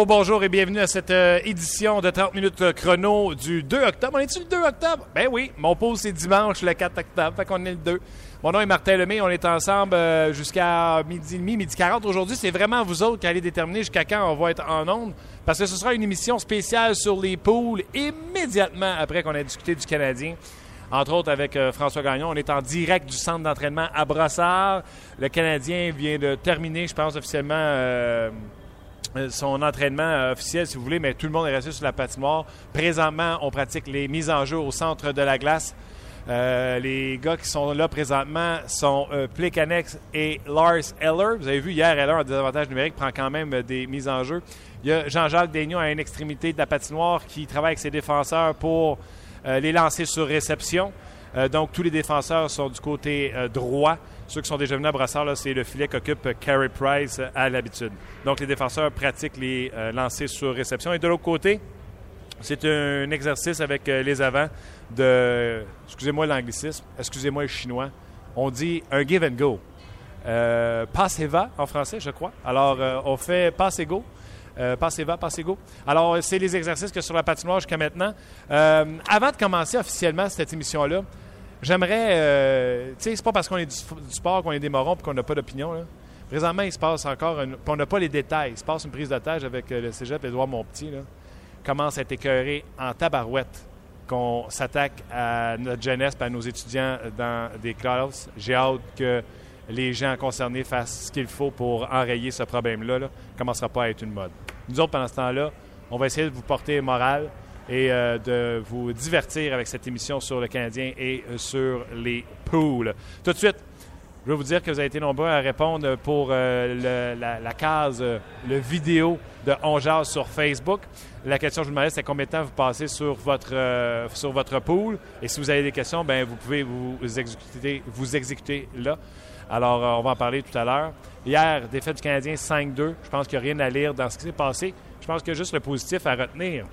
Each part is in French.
Oh, bonjour et bienvenue à cette euh, édition de 30 minutes euh, chrono du 2 octobre. On est-tu le 2 octobre? Ben oui, mon pause c'est dimanche le 4 octobre, fait qu'on est le 2. Mon nom est Martin Lemay, on est ensemble euh, jusqu'à midi et demi, midi 40. Aujourd'hui, c'est vraiment vous autres qui allez déterminer jusqu'à quand on va être en onde, parce que ce sera une émission spéciale sur les poules immédiatement après qu'on ait discuté du Canadien entre autres avec François Gagnon. On est en direct du centre d'entraînement à Brossard. Le Canadien vient de terminer, je pense, officiellement son entraînement euh, officiel, si vous voulez, mais tout le monde est resté sur la patinoire. Présentement, on pratique les mises en jeu au centre de la glace. Euh, les gars qui sont là présentement sont euh, Plekanex et Lars Eller. Vous avez vu hier, Eller, en désavantage numérique, prend quand même des mises en jeu. Il y a Jean-Jacques Daignon à une extrémité de la patinoire qui travaille avec ses défenseurs pour les lancer sur réception. donc, tous les défenseurs sont du côté droit. Ceux qui sont déjà venus à Brassard, c'est le filet qu'occupe Carey Price euh, à l'habitude. Donc, les défenseurs pratiquent les euh, lancers sur réception. Et de l'autre côté, c'est un exercice avec euh, les avants de, excusez-moi l'anglicisme, excusez-moi le chinois, on dit un give and go. Euh, passe et va en français, je crois. Alors, on fait passe et go. Euh, passez va, passez go. Alors, c'est les exercices que sur la patinoire jusqu'à maintenant. avant de commencer officiellement cette émission-là, J'aimerais. Euh, tu sais, c'est pas parce qu'on est du, sport qu'on est des morons et qu'on n'a pas d'opinion. Présentement, il se passe encore. Une, on n'a pas les détails. Il se passe une prise tâche avec euh, le cégep Édouard Montpetit. Là. Commence à être écœuré en tabarouette qu'on s'attaque à notre jeunesse et à nos étudiants dans des classes. J'ai hâte que les gens concernés fassent ce qu'il faut pour enrayer ce problème-là. Là. ne commencera pas à être une mode. Nous autres, pendant ce temps-là, on va essayer de vous porter morale et euh, de vous divertir avec cette émission sur le Canadien et euh, sur les poules. Tout de suite, je veux vous dire que vous avez été nombreux à répondre pour euh, la, case, le vidéo de On sur Facebook. La question que je vous demandais, c'est combien de temps vous passez sur votre, sur votre pool. Et si vous avez des questions, ben vous pouvez vous exécuter là. Alors, on va en parler tout à l'heure. Hier, défaite du Canadien 5-2. Je pense qu'il n'y a rien à lire dans ce qui s'est passé. Je pense qu'il y a juste le positif à retenir.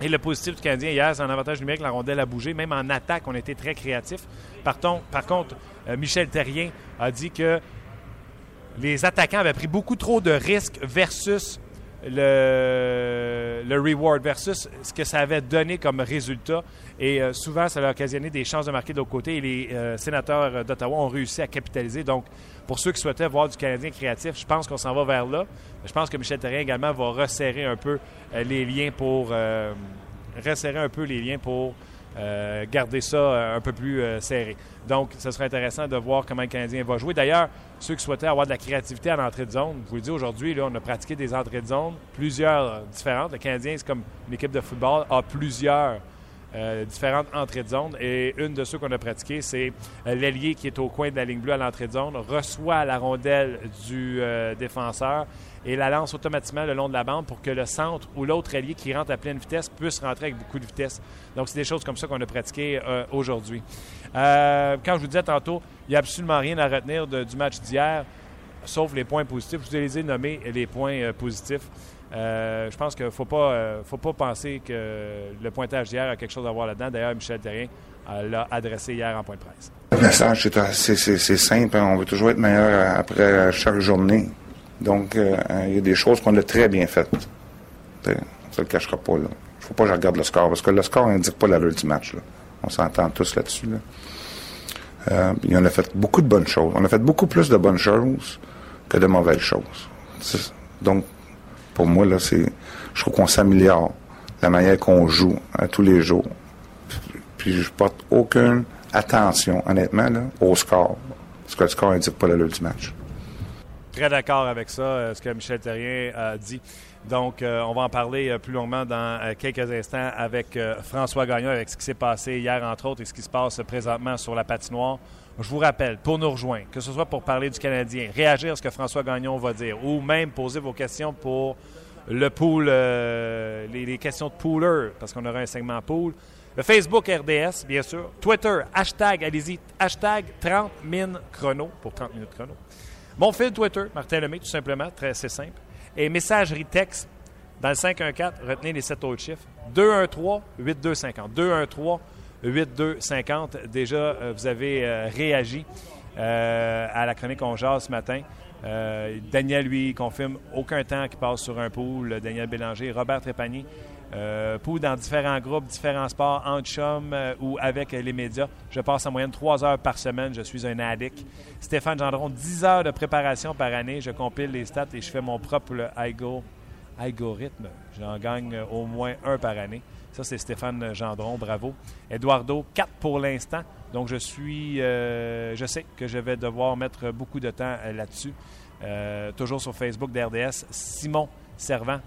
Et le positif du Canadien hier, c'est un avantage numérique, la rondelle a bougé. Même en attaque, on a été très créatif. Par, par contre, euh, Michel Terrien a dit que les attaquants avaient pris beaucoup trop de risques versus le, le reward, versus ce que ça avait donné comme résultat. Et euh, souvent, ça a occasionné des chances de marquer de l'autre côté. Et les euh, sénateurs d'Ottawa ont réussi à capitaliser. Donc, pour ceux qui souhaitaient voir du Canadien créatif, je pense qu'on s'en va vers là. Je pense que Michel Terrien également va resserrer un peu euh, les liens pour euh, resserrer un peu les liens pour euh, garder ça un peu plus serré. Donc, ce serait intéressant de voir comment le Canadien va jouer. D'ailleurs, ceux qui souhaitaient avoir de la créativité à l'entrée de zone, je vous le dis aujourd'hui, on a pratiqué des entrées de zone, plusieurs différentes. Le Canadien, c'est comme une équipe de football, a plusieurs euh, différentes entrées de zone. Et une de ceux qu'on a pratiqué, c'est euh, l'ailier qui est au coin de la ligne bleue à l'entrée de zone, reçoit la rondelle du euh, défenseur et la lance automatiquement le long de la bande pour que le centre ou l'autre allié qui rentre à pleine vitesse puisse rentrer avec beaucoup de vitesse. Donc, c'est des choses comme ça qu'on a pratiquées aujourd'hui. quand je vous disais tantôt, il n'y a absolument rien à retenir du match d'hier, sauf les points positifs. Je vous ai nommés les points positifs. Euh, je pense qu'il ne faut pas, euh, faut pas penser que le pointage d'hier a quelque chose à voir là-dedans. D'ailleurs, Michel Terrien euh, l'a adressé hier en point de presse. Le message, c'est simple. Hein. On veut toujours être meilleur après chaque journée. Donc, il y a des choses qu'on a très bien faites. Ça ne le cachera pas. Il ne faut pas que je regarde le score, parce que le score n'indique pas l'allure du match. On s'entend tous là-dessus. Là. on a fait beaucoup de bonnes choses. On a fait beaucoup plus de bonnes choses que de mauvaises choses. Donc, pour moi, là, c'est, je trouve qu'on s'améliore la manière qu'on joue à tous les jours. Puis je porte aucune attention, honnêtement, au score. Parce que le score n'indique pas l'allure du match. Très d'accord avec ça, euh, ce que Michel Terrien a dit. Donc, euh, on va en parler euh, plus longuement dans quelques instants avec François Gagnon, avec ce qui s'est passé hier, entre autres, et ce qui se passe présentement sur la patinoire. Je vous rappelle, pour nous rejoindre, que ce soit pour parler du Canadien, réagir à ce que François Gagnon va dire, ou même poser vos questions pour le pool, euh, les, questions de pooler, parce qu'on aura un segment pool. Le Facebook RDS, bien sûr. Twitter, hashtag, allez-y, hashtag 30 min chrono, pour 30 minutes chrono. Mon fil Twitter, Martin Lemay, tout simplement, très simple. Et messagerie texte, dans le 514, retenez les sept autres chiffres, 213-8250. 213 8250. Déjà, euh, vous avez euh, réagi à la chronique On Jase ce matin. Daniel, lui, confirme aucun temps qui passe sur un pool. Daniel Bélanger, Robert Trépanier. Euh, dans différents groupes, différents sports, en chum ou avec les médias. Je passe en moyenne trois heures par semaine. Je suis un addict. Stéphane Gendron, 10 heures de préparation par année. Je compile les stats et je fais mon propre algorithme. J'en gagne au moins un par année. Ça, c'est Stéphane Gendron. Bravo. Eduardo, 4 pour l'instant. Donc, je suis. Euh, je sais que je vais devoir mettre beaucoup de temps euh, là-dessus. Euh, toujours sur Facebook d'RDS. Simon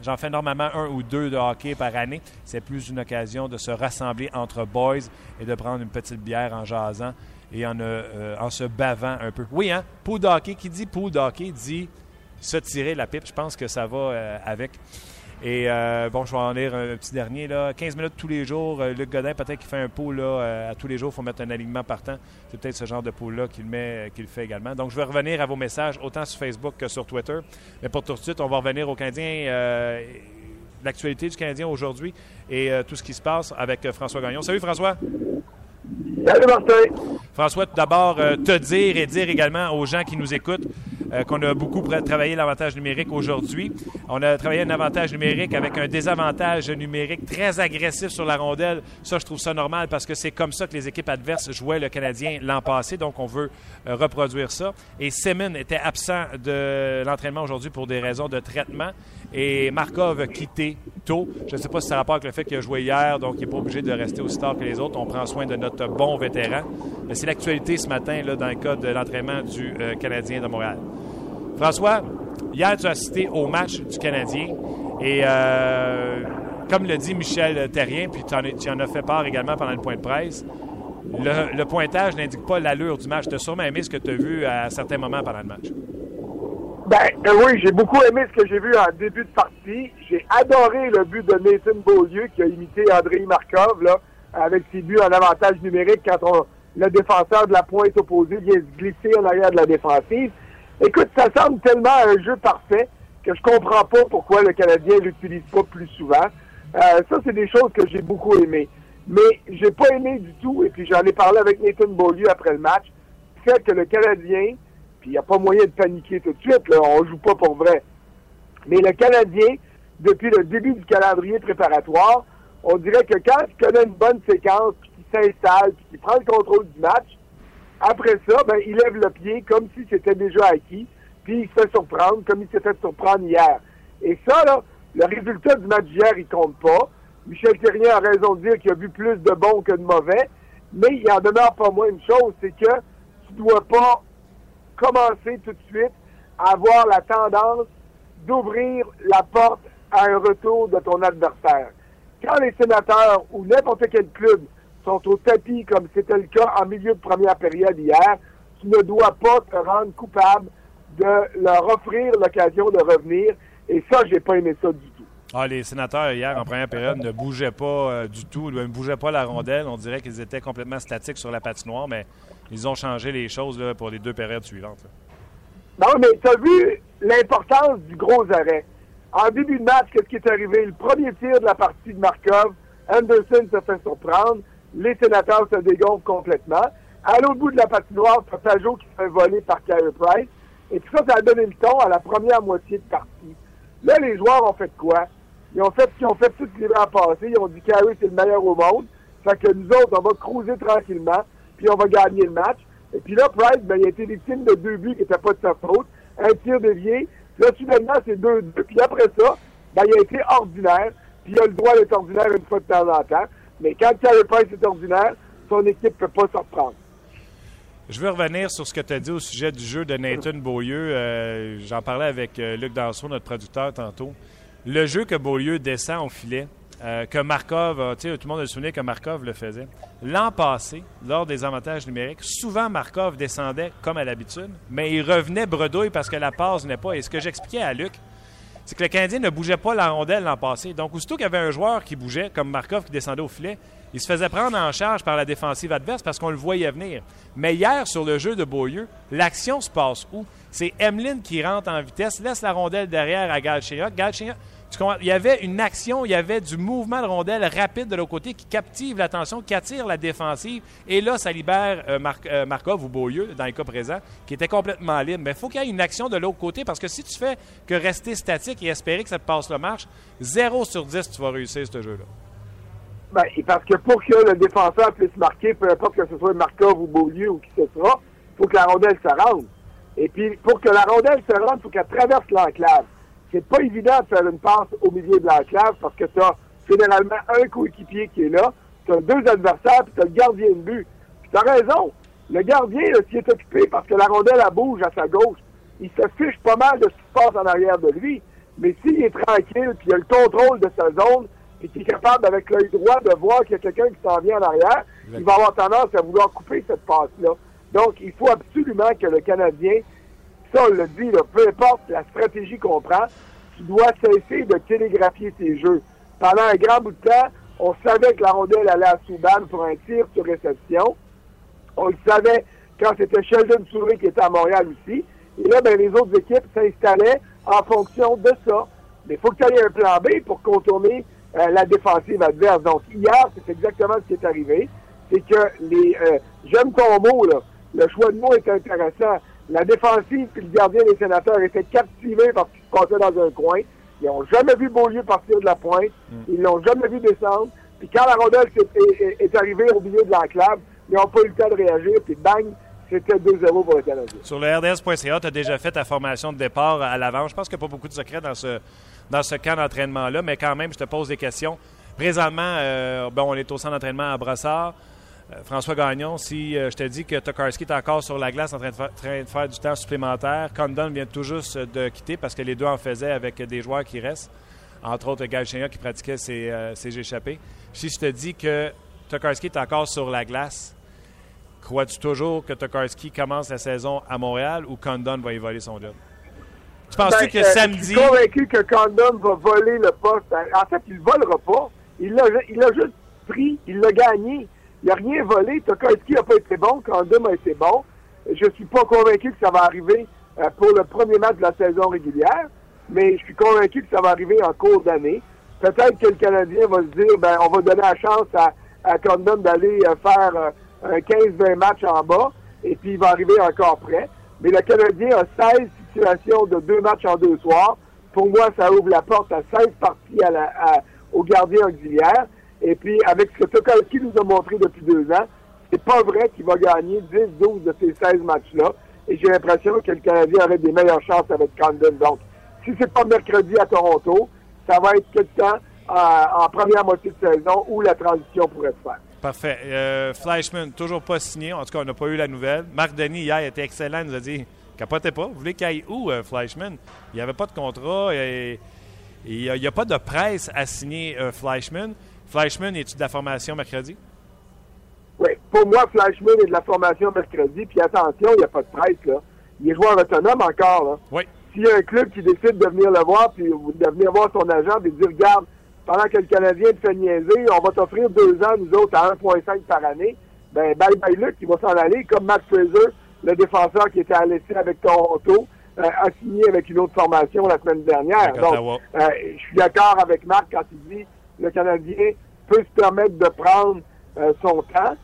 J'en fais normalement un ou deux de hockey par année. C'est plus une occasion de se rassembler entre boys et de prendre une petite bière en jasant et en, en se bavant un peu. Oui, hein? Pou d'hockey. Qui dit pou d'hockey dit se tirer la pipe. Je pense que ça va avec. Et euh, bon, je vais en lire un petit dernier. Là. 15 minutes tous les jours. Euh, Luc Godin, peut-être qu'il fait un pot là, euh, à tous les jours. Il faut mettre un alignement partant. C'est peut-être ce genre de pot-là qu'il met, qu'il fait également. Donc, je vais revenir à vos messages autant sur Facebook que sur Twitter. Mais pour tout de suite, on va revenir au Canadien. L'actualité du Canadien aujourd'hui et tout ce qui se passe avec François Gagnon. Salut François. Salut Martin. François, tout d'abord, te dire et dire également aux gens qui nous écoutent euh, qu'on a beaucoup travaillé l'avantage numérique aujourd'hui. On a travaillé un avantage numérique avec un désavantage numérique très agressif sur la rondelle. Ça, je trouve ça normal parce que c'est comme ça que les équipes adverses jouaient le Canadien l'an passé. Donc, on veut euh, reproduire ça. Et Semin était absent de l'entraînement aujourd'hui pour des raisons de traitement. Et Markov quitté tôt. Je ne sais pas si ça a rapport avec le fait qu'il a joué hier, donc il n'est pas obligé de rester aussi tard que les autres. On prend soin de notre bon vétéran. C'est l'actualité ce matin dans le cas de l'entraînement du euh, Canadien de Montréal. François, hier, tu as assisté au match du Canadien et euh, comme le dit Michel Terrien, puis tu en, as fait part également pendant le point de presse, le, pointage n'indique pas l'allure du match. Tu as sûrement aimé ce que tu as vu à certains moments pendant le match. Ben euh, oui, j'ai beaucoup aimé ce que j'ai vu en début de partie. J'ai adoré le but de Nathan Beaulieu qui a imité André Markov là, avec ses buts en avantage numérique quand le défenseur de la pointe opposée vient se glisser en arrière de la défensive. Écoute, ça semble tellement un jeu parfait que je comprends pas pourquoi le Canadien l'utilise pas plus souvent. Euh, ça, c'est des choses que j'ai beaucoup aimées. Mais j'ai pas aimé du tout, et puis j'en ai parlé avec Nathan Beaulieu après le match, fait que le Canadien, puis il n'y a pas moyen de paniquer tout de suite, là, on joue pas pour vrai. Mais le Canadien, depuis le début du calendrier préparatoire, on dirait que quand il connaît une bonne séquence, puis qu'il s'installe, puis qu'il prend le contrôle du match, après ça, ben, il lève le pied comme si c'était déjà acquis, puis il se fait surprendre comme il s'est fait surprendre hier. Et ça, là, le résultat du match d'hier, il compte pas. Michel Terrien a raison de dire qu'il a vu plus de bons que de mauvais, mais il en demeure pas moins une chose, c'est que tu dois pas commencer tout de suite à avoir la tendance d'ouvrir la porte à un retour de ton adversaire. Quand les sénateurs ou n'importe quel club sont au tapis, comme c'était le cas en milieu de première période hier, tu ne dois pas te rendre coupable de leur offrir l'occasion de revenir. Et ça, j'ai pas aimé ça du tout. Ah, les sénateurs, hier, en première période, ne bougeaient pas euh, du tout, ne bougeaient pas la rondelle. On dirait qu'ils étaient complètement statiques sur la patinoire, mais ils ont changé les choses pour les deux périodes suivantes. Non, mais tu as vu l'importance du gros arrêt. En début de match, qu'est-ce qui est arrivé? Le premier tir de la partie de Markov, Anderson se fait surprendre les sénateurs se dégonflent complètement. À l'autre bout de la patinoire, Pajot qui se fait voler par Carey Price. Et tout ça, ça a donné le ton à la première moitié de partie. Là, les joueurs ont fait quoi? Ils ont fait qu'ils ont fait tout les ans passés. Ils ont dit Carey, c'est le meilleur au monde. Fait que nous autres, on va cruiser tranquillement, puis on va gagner le match. Et puis là, Price, ben, il a été victime de deux buts qui n'étaient pas de sa faute. Un tir dévié. Là, soudainement, c'est deux, deux. Puis après ça, ben, il a été ordinaire. Puis il a le droit d'être ordinaire une fois de temps en temps. Mais quand Carey Price est ordinaire, son équipe ne peut pas s'en reprendre. Je veux revenir sur ce que tu as dit au sujet du jeu de Nathan Beaulieu. Euh, j'en parlais avec euh, Luc Danseau, notre producteur, tantôt. Le jeu que Beaulieu descend au filet, euh, que Markov, tout le monde a souvenir que Markov le faisait. L'an passé, lors des avantages numériques, souvent Markov descendait comme à l'habitude, mais il revenait bredouille parce que la passe n'est pas. Et ce que j'expliquais à Luc, c'est que le Canadien ne bougeait pas la rondelle l'an passé. Donc, aussitôt qu'il y avait un joueur qui bougeait, comme Markov qui descendait au filet, il se faisait prendre en charge par la défensive adverse parce qu'on le voyait venir. Mais hier, sur le jeu de Beaulieu, l'action se passe où? C'est Emeline qui rentre en vitesse, laisse la rondelle derrière à. Galchenyuk il y avait une action, il y avait du mouvement de rondelle rapide de l'autre côté qui captive l'attention, qui attire la défensive. Et là, ça libère euh, euh, Markov ou Beaulieu, dans le cas présent, qui était complètement libre. Mais il faut qu'il y ait une action de l'autre côté parce que si tu fais que rester statique et espérer que ça te passe le marche, 0 sur 10, tu vas réussir ce jeu-là. Ben, parce que pour que le défenseur puisse marquer, peu importe que ce soit Markov ou Beaulieu ou qui ce sera, il faut que la rondelle se rende. Et puis, pour que la rondelle se rende, il faut qu'elle traverse l'enclave c'est pas évident de faire une passe au milieu de la classe parce que tu as généralement un coéquipier qui est là, tu as deux adversaires, puis tu as le gardien de but. Puis tu as raison. Le gardien, s'il est occupé parce que la rondelle elle bouge à sa gauche, il se fiche pas mal de ce qui se passe en arrière de lui. Mais s'il est tranquille, puis il a le contrôle de sa zone, et qu'il est capable, avec l'œil droit, de voir qu'il y a quelqu'un qui s'en vient en arrière, il va avoir tendance à vouloir couper cette passe-là. Donc, il faut absolument que le Canadien on dit, peu importe la stratégie qu'on prend, tu dois cesser de télégraphier tes jeux. Pendant un grand bout de temps, on savait que la rondelle allait à Souban pour un tir sur réception. On le savait quand c'était Sheldon Souris qui était à Montréal aussi. Et là, ben, les autres équipes s'installaient en fonction de ça. Mais il faut que tu aies un plan B pour contourner euh, la défensive adverse. Donc, hier, c'est exactement ce qui est arrivé. C'est que les... Euh, J'aime ton mot, là. Le choix de mots est intéressant. La défensive et le gardien des sénateurs étaient captivés parce qu'ils se passaient dans un coin. Ils n'ont jamais vu Beaulieu partir de la pointe. Mm. Ils l'ont jamais vu descendre. Puis quand la rondelle est, arrivée au milieu de l'enclave, ils n'ont pas eu le temps de réagir. Puis bang, c'était 2-0 pour le Canadien. Sur le RDS.ca, tu as déjà fait ta formation de départ à l'avant. Je pense qu'il n'y a pas beaucoup de secrets dans ce, dans ce camp d'entraînement-là, mais quand même, je te pose des questions. Présentement, euh, bon, on est au centre d'entraînement à Brossard. Euh, François Gagnon, si euh, je te dis que Tokarski est encore sur la glace en train de, faire du temps supplémentaire, Condon vient tout juste de quitter parce que les deux en faisaient avec des joueurs qui restent, entre autres Galchenyuk qui pratiquait ses, euh, ses échappés. Si je te dis que Tokarski est encore sur la glace, crois-tu toujours que Tokarski commence la saison à Montréal ou Condon va y voler son job? Tu penses-tu ben, que samedi. Je suis convaincu que Condon va voler le poste. En fait, il ne volera pas. Il l'a juste pris, il l'a gagné. Il n'a rien volé. Tokarski n'a pas été bon? Condom a été bon. Je ne suis pas convaincu que ça va arriver euh, pour le premier match de la saison régulière, mais je suis convaincu que ça va arriver en cours d'année. Peut-être que le Canadien va se dire, ben, on va donner la chance à, à Condom d'aller euh, faire euh, un 15-20 matchs en bas, et puis il va arriver encore près. Mais le Canadien a 16 situations de deux matchs en deux soirs. Pour moi, ça ouvre la porte à 16 parties à la, au gardien auxiliaire. Et puis, avec ce que Tokarski nous a montré depuis deux ans, c'est pas vrai qu'il va gagner 10-12 de ces 16 matchs-là. Et j'ai l'impression que le Canadien aurait des meilleures chances avec Condon. Donc, si c'est pas mercredi à Toronto, ça va être le temps euh, en première moitié de saison où la transition pourrait se faire. Parfait. Euh, Fleischmann, toujours pas signé. En tout cas, on n'a pas eu la nouvelle. Marc Denis, hier, était excellent. Il nous a dit capotez pas. Vous voulez qu'il aille où, euh, Fleischmann? Il n'y avait pas de contrat. Et, il n'y a, pas de presse à signer euh, Fleischmann. Fleischmann, es-tu de la formation mercredi? Oui, pour moi, Fleischmann est de la formation mercredi. Puis attention, il n'y a pas de presse, là. Il est joueur autonome encore, là. Oui. S'il y a un club qui décide de venir le voir, puis de venir voir son agent, et de dire, regarde, pendant que le Canadien te fait niaiser, on va t'offrir deux ans, nous autres, à 1,5 par année, ben, bye bye Luc, il va s'en aller, comme Matt Fraser, le défenseur qui était à l'essai avec Toronto, euh, a signé avec une autre formation la semaine dernière. Donc, euh, je suis d'accord avec Marc quand il dit le Canadien peut se permettre de prendre euh, son temps.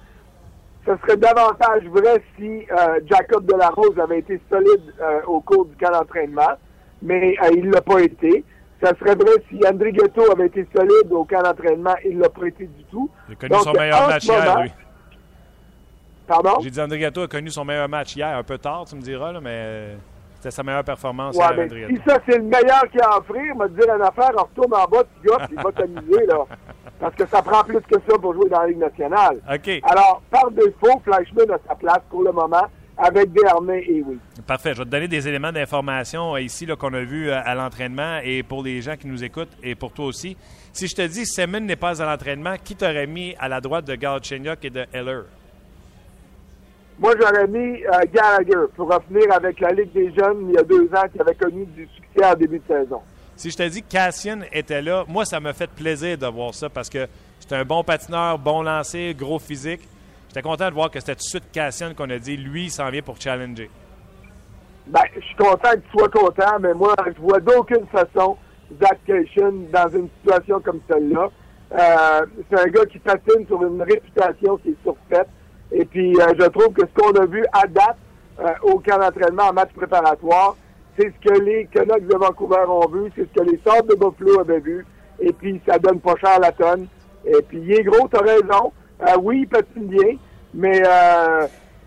Ce serait davantage vrai si euh, Jacob Delarose avait été solide euh, au cours du camp d'entraînement, mais il ne l'a pas été. Ce serait vrai si André Ghetto avait été solide au camp d'entraînement, il ne l'a pas été du tout. Il a connu son meilleur match hier, lui. Pardon? J'ai dit André Ghetto a connu son meilleur match hier, un peu tard, tu me diras, là, mais c'était sa meilleure performance. Ouais, mais si ça, c'est le meilleur qu'il a à offrir, te dire une affaire, on retourne en bas, tu gars, puis il va t'amuser, là. Parce que ça prend plus que ça pour jouer dans la Ligue nationale. OK. Alors, par défaut, Fleischmann a sa place pour le moment avec Desharnais et oui. Parfait. Je vais te donner des éléments d'information euh, ici qu'on a vu euh, à l'entraînement et pour les gens qui nous écoutent et pour toi aussi. Si je te dis Semin n'est pas à l'entraînement, qui t'aurait mis à la droite de Galchenyuk et de Heller? Moi, j'aurais mis euh, Gallagher pour revenir avec la Ligue des jeunes il y a deux ans qui avait connu du succès en début de saison. Si je te dis que Cassian était là, moi, ça m'a fait plaisir de voir ça parce que c'était un bon patineur, bon lancé, gros physique. J'étais content de voir que c'était tout de suite Cassian qu'on a dit, lui, il s'en vient pour challenger. Ben, je suis content que tu sois content, mais moi, je vois d'aucune façon Zach Cation dans une situation comme celle-là. Euh, c'est un gars qui patine sur une réputation qui est surfaite. Et puis, euh, je trouve que ce qu'on a vu à date euh, au camp d'entraînement en match préparatoire, c'est ce que les Canucks de Vancouver ont vu, c'est ce que les Sables de Buffalo avaient vu. Et puis, ça donne pas cher à la tonne. Et puis, il est gros, t'as raison. Euh, oui, il patine bien, mais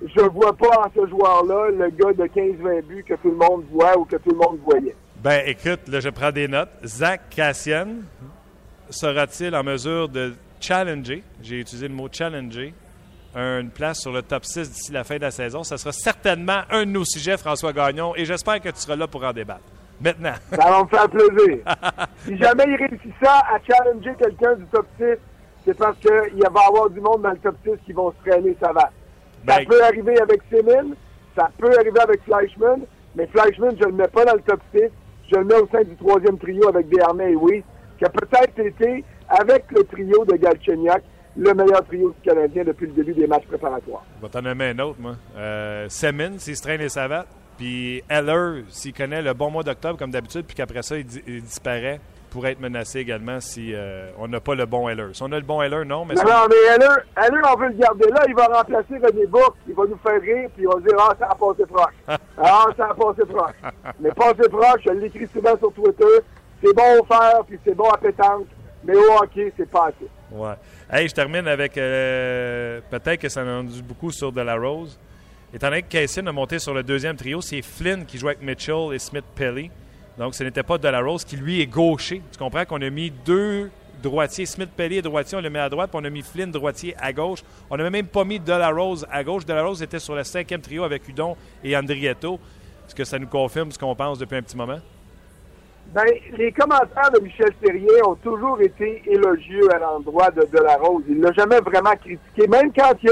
je vois pas en ce joueur-là le gars de 15-20 buts que tout le monde voit ou que tout le monde voyait. Ben, écoute, là, je prends des notes. Zach Cassian sera-t-il en mesure de challenger, j'ai utilisé le mot challenger, une place sur le top 6 d'ici la fin de la saison? Ce sera certainement un de nos sujets, François Gagnon, et j'espère que tu seras là pour en débattre. Maintenant. Ça va me faire plaisir. si jamais il réussit ça à challenger quelqu'un du top 6, c'est parce qu'il va y avoir du monde dans le top 6 qui vont se traîner ça va. Ça Ben, peut arriver avec Semin, ça peut arriver avec Fleischmann, mais Fleischmann, je ne le mets pas dans le top 6. Je le mets au sein du troisième trio avec Desharnais et Weiss, qui a peut-être été, avec le trio de Galchenyuk, le meilleur trio du Canadien depuis le début des matchs préparatoires. Je vais t'en nommer un autre, moi. Euh, Semin, s'il se traîne les savates. Puis Heller, s'il connaît le bon mois d'octobre, comme d'habitude, puis qu'après ça, il, il disparaît, pourrait être menacé également si euh, on n'a pas le bon Heller. Si on a le bon Heller, non, mais Non, non, mais Heller, Heller, on veut le garder là. Il va remplacer René Bourque. Il va nous faire rire, puis on va dire « Ah, ça a passé proche. Ah, ça a passé proche. » Mais passé proche, je l'écris souvent sur Twitter. C'est bon au fer, puis c'est bon à pétanque. Mais au hockey, c'est pas assez. Ouais. Hey, je termine avec euh, peut-être que ça en dit beaucoup sur De La Rose. Étant donné que Cassian a monté sur le deuxième trio, c'est Flynn qui joue avec Mitchell et Smith Pelly. Donc ce n'était pas De La Rose qui lui est gaucher. Tu comprends qu'on a mis deux droitiers, Smith Pelly est droitier, on l'a mis à droite, puis on a mis Flynn droitier à gauche. On n'a même pas mis De La Rose à gauche. De La Rose était sur le cinquième trio avec Udon et Andrietto. Est-ce que ça nous confirme ce qu'on pense depuis un petit moment? Ben, les commentaires de Michel Terrier ont toujours été élogieux à l'endroit de Delarose. Il l'a jamais vraiment critiqué. Même quand il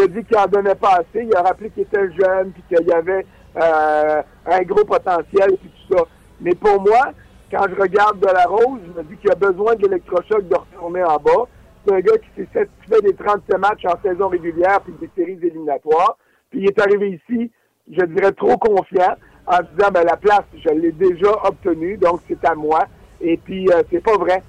a dit qu'il en donnait pas assez, il a rappelé qu'il était jeune, puis qu'il y avait euh, un gros potentiel, puis tout ça. Mais pour moi, quand je regarde Delarose, je me dis qu'il a besoin de de retourner en bas. C'est un gars qui s'est des 37 matchs en saison régulière, puis des séries éliminatoires. Puis il est arrivé ici, je dirais, trop confiant en disant ben la place, je l'ai déjà obtenue, donc c'est à moi. Et puis euh, c'est pas vrai.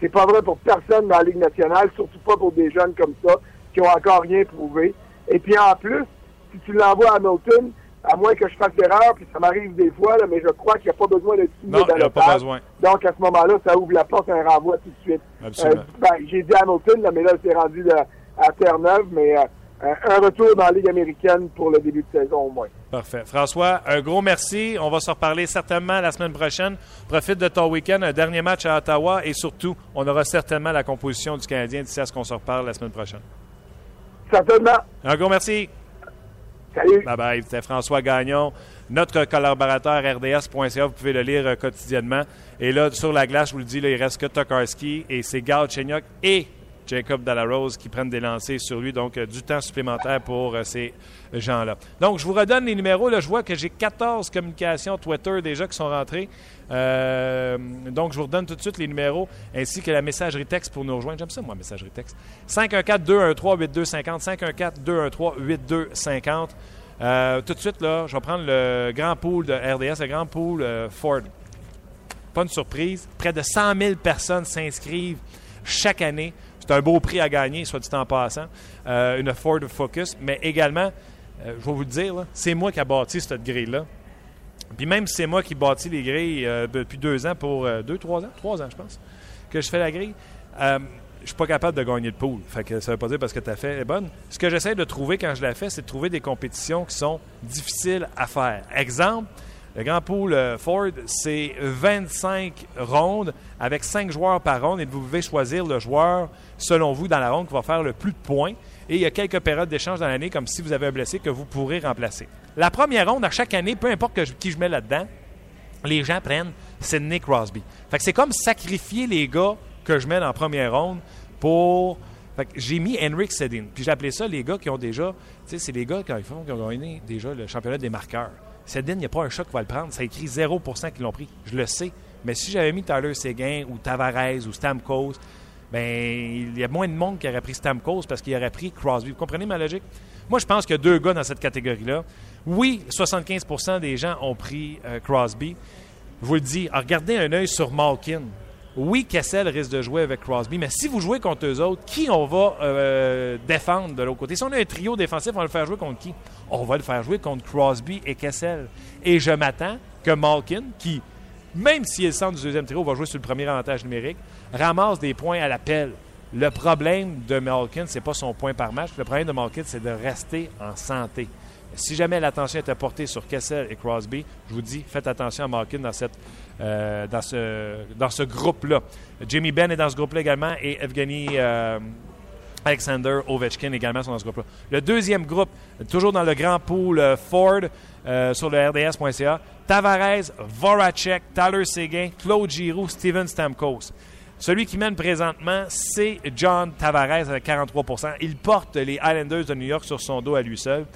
C'est pas vrai pour personne dans la Ligue nationale, surtout pas pour des jeunes comme ça, qui ont encore rien prouvé. Et puis en plus, si tu l'envoies à Hamilton, à moins que je fasse l'erreur, puis ça m'arrive des fois, là, mais je crois qu'il n'y a pas besoin d'être soumis Non, il n'y a pas besoin. Donc à ce moment-là, ça ouvre la porte à un renvoi tout de suite. Absolument. Euh, ben, J'ai dit Hamilton, là, mais là, c'est rendu de- à Terre-Neuve, mais euh, un un retour dans la Ligue américaine pour le début de saison au moins. Parfait. François, un gros merci. On va se reparler certainement la semaine prochaine. Profite de ton week-end, un dernier match à Ottawa et surtout, on aura certainement la composition du Canadien d'ici à ce qu'on se reparle la semaine prochaine. Certainement. Un gros merci. Salut. Bye bye. C'était François Gagnon, notre collaborateur RDS.ca. Vous pouvez le lire euh, quotidiennement. Et là, sur la glace, je vous le dis, là, il reste que Tokarski et c'est Gal Chenyok et Jacob Dalarose qui prennent des lancers sur lui. Donc, euh, du temps supplémentaire pour euh, ces gens-là. Donc, je vous redonne les numéros. Je vois que j'ai 14 communications Twitter déjà qui sont rentrées. Euh, donc, je vous redonne tout de suite les numéros ainsi que la messagerie texte pour nous rejoindre. J'aime ça, moi, messagerie texte. 514-213-8250. 514-213-8250. Euh, tout de suite, là, je vais prendre le grand pool de RDS, le grand pool Ford. Pas une surprise. Près de 100 000 personnes s'inscrivent chaque année. C'est un beau prix à gagner, soit dit en passant. Euh, une Ford Focus. Mais également, euh, je vais vous le dire, c'est moi qui ai bâti cette grille-là. Puis même c'est moi qui bâtis les grilles euh, depuis deux ans pour deux, trois ans, trois ans, je pense, que je fais la grille, je suis pas capable de gagner le pool. Fait que ça veut pas dire parce que tu as fait est bonne. Ce que j'essaie de trouver quand je la fais, c'est de trouver des compétitions qui sont difficiles à faire. Exemple, le grand pool euh, Ford, c'est 25 rondes avec 5 joueurs par ronde et vous pouvez choisir le joueur, selon vous, dans la ronde qui va faire le plus de points. Et il y a quelques périodes d'échange dans l'année, comme si vous avez un blessé que vous pourrez remplacer. La première ronde, à chaque année, peu importe qui je mets là-dedans, les gens prennent Sidney Crosby. Fait c'est comme sacrifier les gars que je mets dans la première ronde pour. J'ai mis Henrik Sedin. Puis j'ai appelé ça les gars qui ont déjà. Tu sais, c'est les gars ils font, qui ont gagné déjà le championnat des marqueurs. Sedin, il n'y a pas un chat qui va le prendre. Ça écrit 0% qu'ils l'ont pris. Je le sais. Mais si j'avais mis Tyler Seguin ou Tavares ou Stamkos, ben il y a moins de monde qui aurait pris Stamkos parce qu'il aurait pris Crosby. Vous comprenez ma logique? Moi, je pense qu'il y a deux gars dans cette catégorie-là. Oui, 75% des gens ont pris euh, Crosby. je vous le dis, regardez un œil sur Malkin. Oui, Kessel risque de jouer avec Crosby, mais si vous jouez contre eux autres, qui on va euh, défendre de l'autre côté? Si on a un trio défensif, on va le faire jouer contre qui? On va le faire jouer contre Crosby et Kessel. Et je m'attends que Malkin, qui, même s'il est le du deuxième trio, va jouer sur le premier avantage numérique, ramasse des points à l'appel. Le problème de Malkin, c'est pas son point par match. Le problème de Malkin, c'est de rester en santé. Si jamais l'attention était portée sur Kessel et Crosby, je vous dis, faites attention à Malkin dans, euh, ce, groupe-là. Jimmy Benn est dans ce groupe-là également et Evgeny euh, Alexander Ovechkin également sont dans ce groupe-là. Le deuxième groupe, toujours dans le grand pool euh, Ford sur le RDS.ca, Tavares, Voracek, Tyler Seguin, Claude Giroux, Steven Stamkos. Celui qui mène présentement, c'est John Tavares avec 43% Il porte les Islanders de New York sur son dos à lui seul.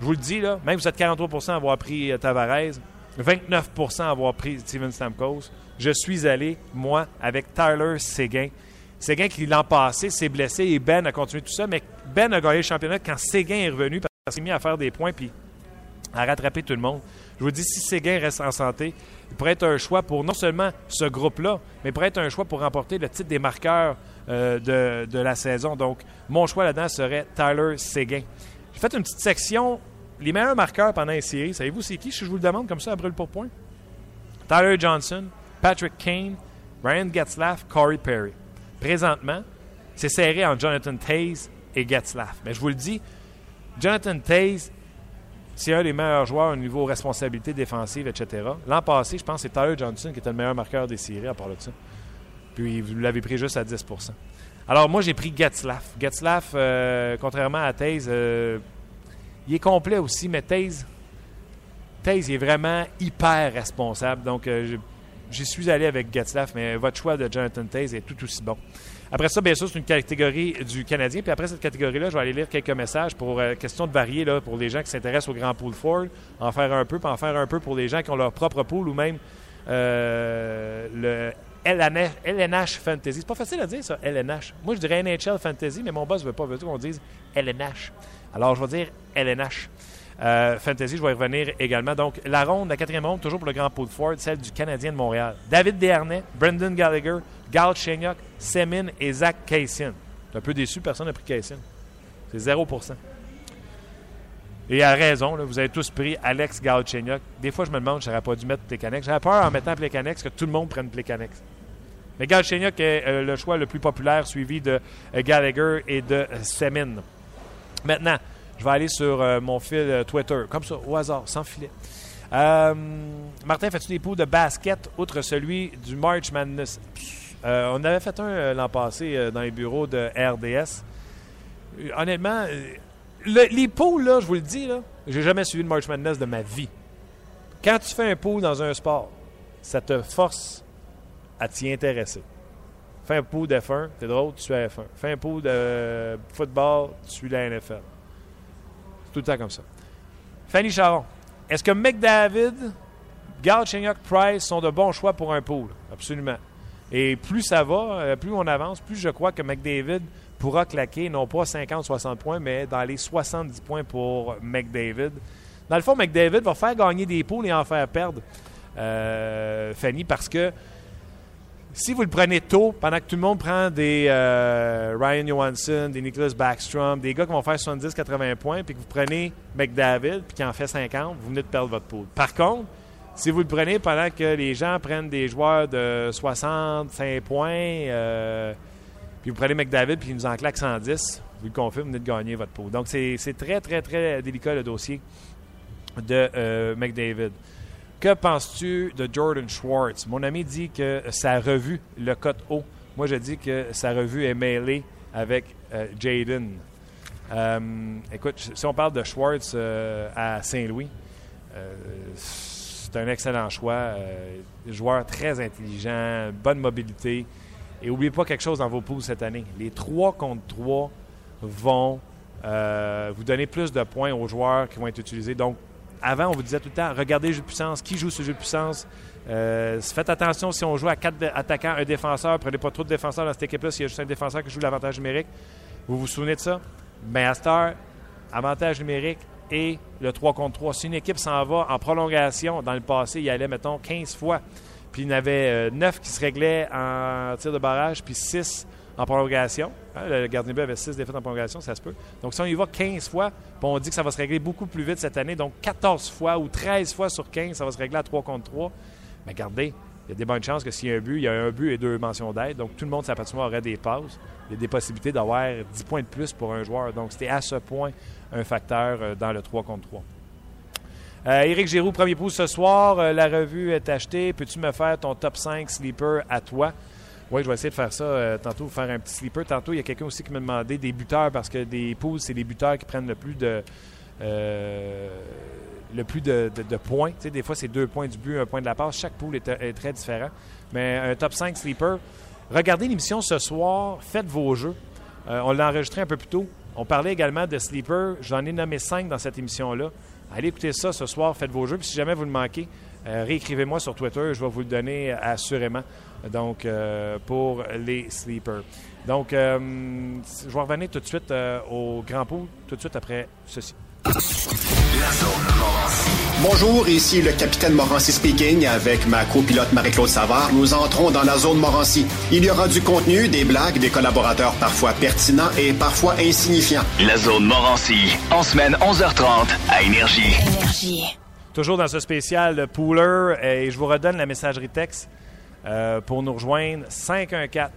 Je vous le dis, même si vous êtes 43 à avoir pris euh, Tavares, 29 à avoir pris Steven Stamkos, je suis allé, moi, avec Tyler Seguin. Seguin qui, l'an passé, s'est blessé et Ben a continué tout ça, mais Ben a gagné le championnat quand Seguin est revenu parce qu'il s'est mis à faire des points puis à rattraper tout le monde. Je vous dis, si Seguin reste en santé, il pourrait être un choix pour non seulement ce groupe-là, mais pourrait être un choix pour remporter le titre des marqueurs euh, de, de, la saison. Donc, mon choix là-dedans serait Tyler Seguin. J'ai fait une petite section, les meilleurs marqueurs pendant les séries. Savez-vous c'est qui, si je vous le demande comme ça à brûle pour? Tyler Johnson, Patrick Kane, Brian Getzlaff, Corey Perry. Présentement, c'est serré entre Jonathan Taze et Getzlaff. Mais je vous le dis, Jonathan Taze, c'est un des meilleurs joueurs au niveau responsabilité défensive, etc. L'an passé, je pense que c'est Tyler Johnson qui était le meilleur marqueur des séries à part de ça. Puis vous l'avez pris juste à 10 alors, moi, j'ai pris Getzlaff. Getzlaff, euh, contrairement à Taze, euh, il est complet aussi, mais Taze, Taze est vraiment hyper responsable. Donc, euh, j'y suis allé avec Getzlaff, mais votre choix de Jonathan Taze est tout aussi bon. Après ça, bien sûr, c'est une catégorie du Canadien. Puis après cette catégorie-là, je vais aller lire quelques messages pour question de varier là, pour les gens qui s'intéressent au Grand Pool Ford, en faire un peu, puis en faire un peu pour les gens qui ont leur propre pool ou même le LNH Fantasy. C'est pas facile à dire, ça, LNH. Moi, je dirais NHL Fantasy, mais mon boss veut pas veut qu'on dise LNH. Alors, je vais dire LNH. Euh, Fantasy, je vais y revenir également. Donc, la ronde, la quatrième ronde, toujours pour le Grand Pot de Ford, celle du Canadien de Montréal. David Dernay, Brendan Gallagher, Gal Chenyok, Semin et Zach Kaysin. un peu déçu, personne n'a pris Kaysin. C'est 0 et à raison, vous avez tous pris Alex Galchenyuk. Des fois, je me demande, je n'aurais pas dû mettre Plekanex. J'avais peur en mettant Plekanex que tout le monde prenne Plekanex. Mais Galchenyuk est euh, le choix le plus populaire, suivi de euh, Gallagher et de euh, Semin. Maintenant, je vais aller sur mon fil Twitter, comme ça, au hasard, sans filet. Martin, fais-tu des pots de basket, outre celui du March Madness? on avait fait un l'an passé dans les bureaux de RDS. Honnêtement, les poules, là, je vous le dis, là, j'ai jamais suivi le March Madness de ma vie. Quand tu fais un pool dans un sport, ça te force à t'y intéresser. Fais un pool de F1, t'es drôle, tu suis à F1. Fais un pool de football, tu suis la NFL. C'est tout le temps comme ça. Fanny Charon, est-ce que McDavid, Galchenyuk, Price sont de bons choix pour un pool? Absolument. Et plus ça va, euh, plus on avance, plus je crois que McDavid pourra claquer non pas 50-60 points, mais dans les 70 points pour McDavid. Dans le fond, McDavid va faire gagner des poules et en faire perdre, euh, Fanny, parce que si vous le prenez tôt, pendant que tout le monde prend des euh, Ryan Johansson, des Nicholas Backstrom, des gars qui vont faire 70-80 points, puis que vous prenez McDavid, puis qui en fait 50, vous venez de perdre votre poule. Par contre, si vous le prenez pendant que les gens prennent des joueurs de 65 points, euh, vous prenez McDavid, puis il nous en claque 110, vous le confirmez, vous venez de gagner votre pot. Donc, c'est très, très, très délicat le dossier de euh, McDavid. Que penses-tu de Jordan Schwartz? Mon ami dit que sa revue le cote haut. Moi, je dis que sa revue est mêlée avec euh, Jaden. Euh, écoute, si on parle de Schwartz à Saint-Louis, c'est un excellent choix. joueur très intelligent, bonne mobilité. Et n'oubliez pas quelque chose dans vos poules cette année. Les 3 contre 3 vont euh, vous donner plus de points aux joueurs qui vont être utilisés. Donc, avant, on vous disait tout le temps, regardez le jeu de puissance, qui joue ce jeu de puissance? Euh, faites attention si on joue à quatre attaquants, un défenseur, prenez pas trop de défenseurs dans cette équipe-là s'il y a juste un défenseur qui joue l'avantage numérique. Vous vous souvenez de ça? Mais à avantage numérique, et le 3 contre 3. Si une équipe s'en va en prolongation, dans le passé, il y allait, mettons, 15 fois, puis il y en avait 9 qui se réglaient en tir de barrage, puis 6 en prolongation. Hein, le gardien but avait 6 défaites en prolongation, ça se peut. Donc, si on y va 15 fois, puis on dit que ça va se régler beaucoup plus vite cette année, donc 14 fois ou 13 fois sur 15, ça va se régler à 3 contre 3. Mais regardez, il y a des bonnes chances que s'il y a un but, il y a un but et deux mentions d'aide. Donc, tout le monde, sa patinoire aurait des passes. Il y a des possibilités d'avoir 10 points de plus pour un joueur. Donc, c'était à ce point un facteur euh, dans le 3 contre 3. Euh, Éric Giroux, premier pouce ce soir. Euh, la revue est achetée. Peux-tu me faire ton top 5 sleeper à toi? Oui, je vais essayer de faire ça euh, tantôt, faire un petit sleeper. Tantôt, il y a quelqu'un aussi qui m'a demandé des buteurs parce que des poules, c'est les buteurs qui prennent le plus de. Le plus de, points. Tu sais, des fois, c'est deux points du but, un point de la passe. Chaque pool est, très différent. Mais un top 5 sleeper. Regardez l'émission ce soir. Faites vos jeux. On l'a enregistré un peu plus tôt. On parlait également de sleeper. J'en ai nommé 5 dans cette émission-là. Allez écouter ça ce soir. Faites vos jeux. Puis si jamais vous le manquez, euh, réécrivez-moi sur Twitter. Je vais vous le donner euh, assurément. Donc, euh, pour les sleepers. Donc, je vais revenir tout de suite au grand pool, tout de suite après ceci. Bonjour, ici le capitaine Morancy speaking avec ma copilote Marie-Claude Savard. Nous entrons dans la zone Morancy. Il y aura du contenu, des blagues, des collaborateurs parfois pertinents et parfois insignifiants. La zone Morancy, en semaine 11h30 à Énergie. Énergie. Toujours dans ce spécial Pooler, et je vous redonne la messagerie texte euh, pour nous rejoindre 514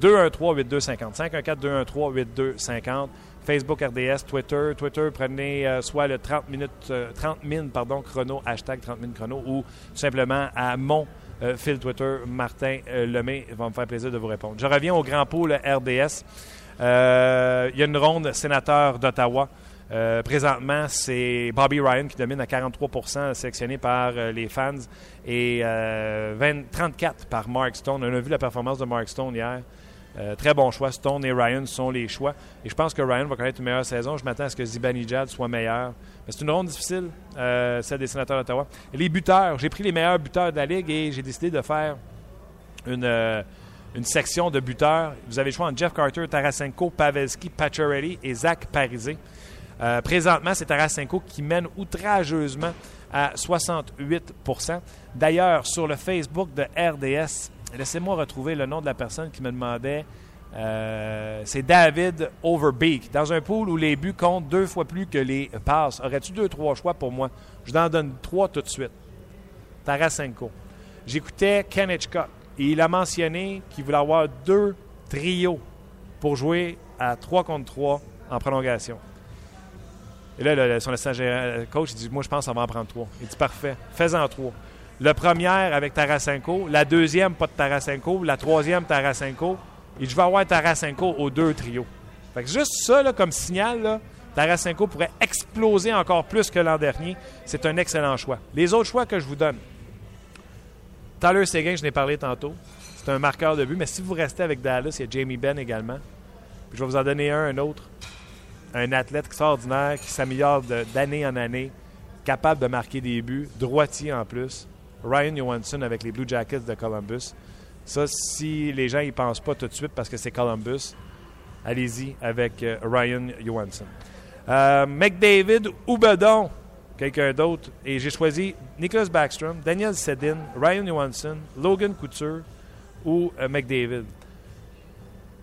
213 8250 514 213 8250 Facebook RDS, Twitter. Twitter, prenez euh, soit le 30 minutes, euh, 30 min, pardon, chrono, hashtag 30 min chrono, ou simplement à mon euh, fil Twitter, Martin euh, Lemay. Va me faire plaisir de vous répondre. Je reviens au grand pôle RDS. Euh, il y a une ronde sénateur d'Ottawa. Euh, présentement, c'est Bobby Ryan qui domine à 43% sélectionné par euh, les fans et euh, 20 34% par Mark Stone. On a vu la performance de Mark Stone hier. Euh, très bon choix. Stone et Ryan sont les choix. Et je pense que Ryan va connaître une meilleure saison. Je m'attends à ce que Zibanejad soit meilleur. C'est une ronde difficile, euh, celle des sénateurs d'Ottawa. Les buteurs, j'ai pris les meilleurs buteurs de la Ligue et j'ai décidé de faire une, euh, une section de buteurs. Vous avez le choix entre Jeff Carter, Tarasenko, Pavelski, Pacioretty et Zach Parisé. Euh, présentement, c'est Tarasenko qui mène outrageusement à 68% D'ailleurs, sur le Facebook de RDS, laissez-moi retrouver le nom de la personne qui me demandait. euh, c'est David Overbeek. Dans un pool où les buts comptent deux fois plus que les passes, aurais-tu deux, trois choix pour moi? Je t'en donne trois tout de suite. Tarasenko. J'écoutais Ken Hitchcock et il a mentionné qu'il voulait avoir deux trios pour jouer à 3 contre 3 en prolongation. Et là, son assistant gérant- coach, il dit Moi, je pense qu'on va en prendre trois. Il dit Parfait, fais-en trois. Le premier avec Tarasenko, la deuxième, pas de Tarasenko, la troisième, Tarasenko. Et je vais avoir Tarasenko aux deux trios. Fait que juste ça, comme signal, Tarasenko pourrait exploser encore plus que l'an dernier. C'est un excellent choix. Les autres choix que je vous donne Tyler Seguin, je n'ai parlé tantôt. C'est un marqueur de but, mais si vous restez avec Dallas, il y a Jamie Benn également. Puis je vais vous en donner un, un autre. Un athlète extraordinaire qui s'améliore d'année en année, capable de marquer des buts, droitier en plus. Ryan Johansson avec les Blue Jackets de Columbus. Ça, si les gens n'y pensent pas tout de suite parce que c'est Columbus, allez-y avec euh, Ryan Johansson. Euh, McDavid ou Bedon, quelqu'un d'autre. Et j'ai choisi Nicholas Backstrom, Daniel Sedin, Ryan Johansson, Logan Couture ou euh, McDavid.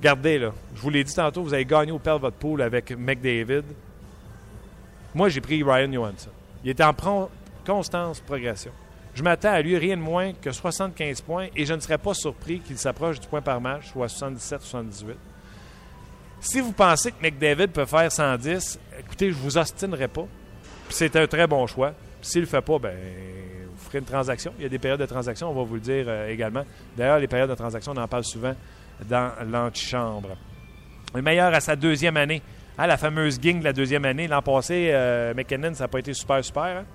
Gardez, là. Je vous l'ai dit tantôt, vous avez gagné au père votre pool avec McDavid. Moi, j'ai pris Ryan Johansson. Il était en constante progression. Je m'attends à lui rien de moins que 75 points et je ne serais pas surpris qu'il s'approche du point par match, soit 77-78. Si vous pensez que McDavid peut faire 110, écoutez, je vous ostinerai pas. C'est un très bon choix. S'il le fait pas, ben, vous ferez une transaction. Il y a des périodes de transaction, on va vous le dire euh, également. D'ailleurs, les périodes de transaction, on en parle souvent dans l'antichambre. Le meilleur à sa deuxième année. Hein, la fameuse gang de la deuxième année. L'an passé, euh, McKinnon, ça n'a pas été super, super. Hein?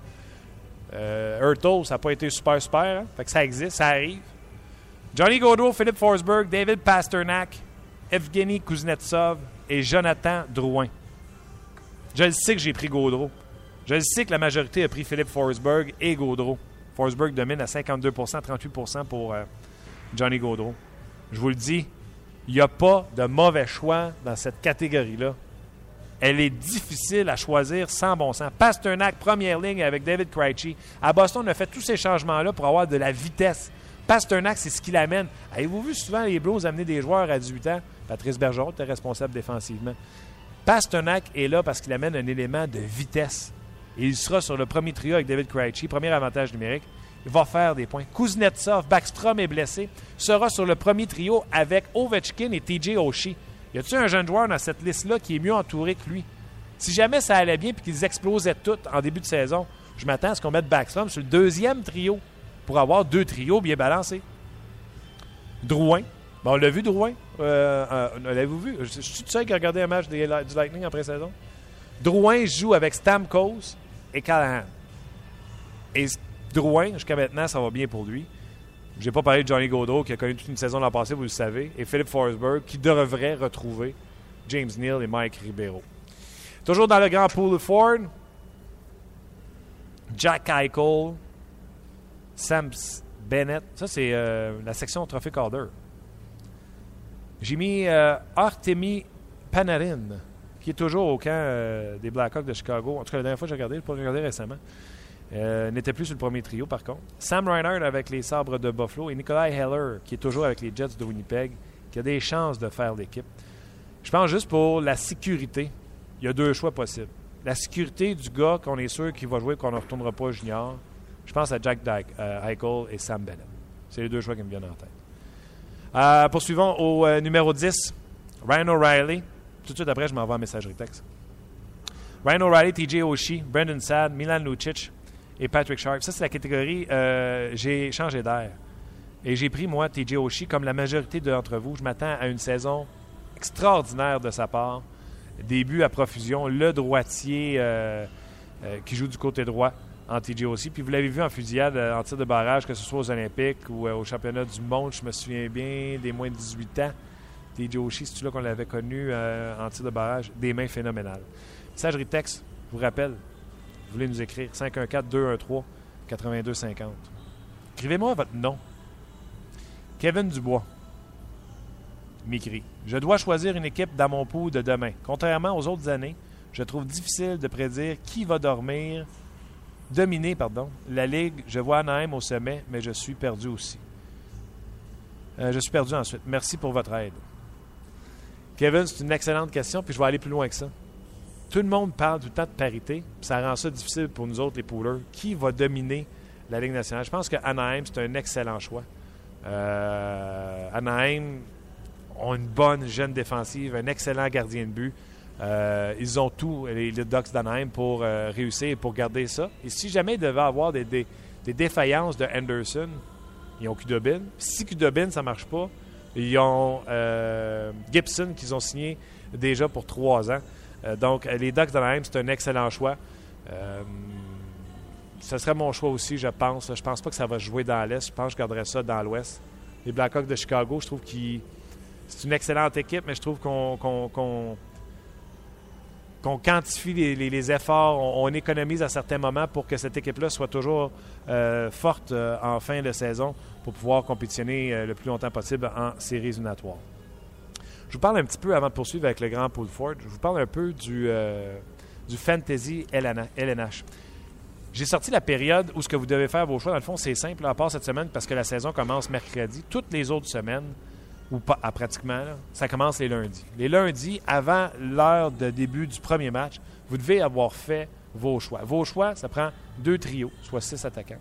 Euh, Hurtle, ça n'a pas été super, super. hein? Fait que ça existe, ça arrive. Johnny Gaudreau, Philippe Forsberg, David Pasternak, Evgeny Kuznetsov et Jonathan Drouin. Je le sais que j'ai pris Gaudreau. Je le sais que la majorité a pris Philippe Forsberg et Gaudreau. Forsberg domine à 52% 38% pour euh, Johnny Gaudreau. Je vous le dis, il n'y a pas de mauvais choix dans cette catégorie-là. Elle est difficile à choisir sans bon sens. Pasternak, première ligne avec David Krejci. À Boston, on a fait tous ces changements-là pour avoir de la vitesse. Pasternak, c'est ce qui l'amène. Avez-vous vu souvent les Blues amener des joueurs à 18 ans? Patrice Bergeron était responsable défensivement. Pasternak est là parce qu'il amène un élément de vitesse. Il sera sur le premier trio avec David Krejci, premier avantage numérique. Il va faire des points. Kuznetsov, Backstrom est blessé, sera sur le premier trio avec Ovechkin et TJ Oshie. Y a-t-il un jeune joueur dans cette liste-là qui est mieux entouré que lui? Si jamais ça allait bien et qu'ils explosaient tous en début de saison, je m'attends à ce qu'on mette Backstrom sur le deuxième trio pour avoir deux trios bien balancés. Drouin. Bon, on l'a vu, Drouin. Euh, euh, L'avez-vous vu? Je, je suis tout seul qui a regardé un match du Lightning en pré-saison. Drouin joue avec Stamkos et Callahan. Et Drouin, jusqu'à maintenant, ça va bien pour lui. Je n'ai pas parlé de Johnny Godot, qui a connu toute une saison l'an passé, vous le savez, et Philippe Forsberg, qui devrait retrouver James Neal et Mike Ribeiro. Toujours dans le grand pool de Ford, Jack Eichel, Sam Bennett. Ça, c'est euh, la section Trophée Calder. J'ai mis euh, Artemi Panarin, qui est toujours au camp euh, des Blackhawks de Chicago. En tout cas, la dernière fois que j'ai regardé, je n'ai pas regardé récemment. Euh, n'était plus sur le premier trio, par contre. Sam Reinhardt avec les Sabres de Buffalo et Nikolai Heller, qui est toujours avec les Jets de Winnipeg, qui a des chances de faire l'équipe. Je pense juste pour la sécurité, il y a deux choix possibles. La sécurité du gars qu'on est sûr qu'il va jouer qu'on ne retournera pas junior, je pense à Jack Dyke, euh, Eichel et Sam Bennett. C'est les deux choix qui me viennent en tête. Euh, poursuivons au numéro 10, Ryan O'Reilly. Tout de suite après, je m'envoie un messagerie texte. Ryan O'Reilly, TJ Oshie, Brendan Sad, Milan Lucic, et Patrick Sharp. Ça, c'est la catégorie euh, j'ai changé d'air. Et j'ai pris, moi, TJ Oshie, comme la majorité d'entre vous. Je m'attends à une saison extraordinaire de sa part. Début à profusion. Le droitier euh, euh, qui joue du côté droit en TJ aussi. Puis vous l'avez vu en fusillade, en tir de barrage, que ce soit aux Olympiques ou au championnat du monde, je me souviens bien, des moins de 18 ans. TJ Oshie, c'est là qu'on l'avait connu en tir de barrage? Des mains phénoménales. Messagerie texte, je vous rappelle, vous voulez nous écrire 514-213-8250. Écrivez-moi votre nom. Kevin Dubois m'écrit Je dois choisir une équipe dans mon pot de demain. Contrairement aux autres années, je trouve difficile de prédire qui va dormir, dominer pardon, la Ligue. Je vois Anaheim au sommet, mais je suis perdu aussi. Euh, je suis perdu ensuite. Merci pour votre aide. Kevin, c'est une excellente question, puis je vais aller plus loin que ça tout le monde parle tout le temps de parité. Ça rend ça difficile pour nous autres, les poolers. Qui va dominer la Ligue nationale? Je pense que Anaheim, c'est un excellent choix. Euh, Anaheim ont une bonne jeune défensive, un excellent gardien de but. Euh, ils ont tout, les, Ducks d'Anaheim, pour euh, réussir et pour garder ça. Et si jamais il devait avoir des, des, défaillances de Anderson, ils ont Kudobin. Si Kudobin, ça ne marche pas, ils ont Gibson qu'ils ont signé déjà pour trois ans. Euh, donc, les Ducks d'Anaheim, c'est un excellent choix. Euh, ce serait mon choix aussi, je pense. Je pense pas que ça va jouer dans l'Est. Je pense que je garderais ça dans l'Ouest. Les Blackhawks de Chicago, je trouve que c'est une excellente équipe, mais je trouve qu'on quantifie les, efforts, on, économise à certains moments pour que cette équipe-là soit toujours euh, forte en fin de saison pour pouvoir compétitionner le plus longtemps possible en séries éliminatoires. Je vous parle un petit peu, avant de poursuivre avec le grand Paul Ford, je vous parle un peu du, euh, du Fantasy LNH. J'ai sorti la période où ce que vous devez faire vos choix. Dans le fond, c'est simple, à part cette semaine, parce que la saison commence mercredi. Toutes les autres semaines, ou pas à pratiquement, ça commence les lundis. Les lundis, avant l'heure de début du premier match, vous devez avoir fait vos choix. Vos choix, ça prend deux trios, soit six attaquants.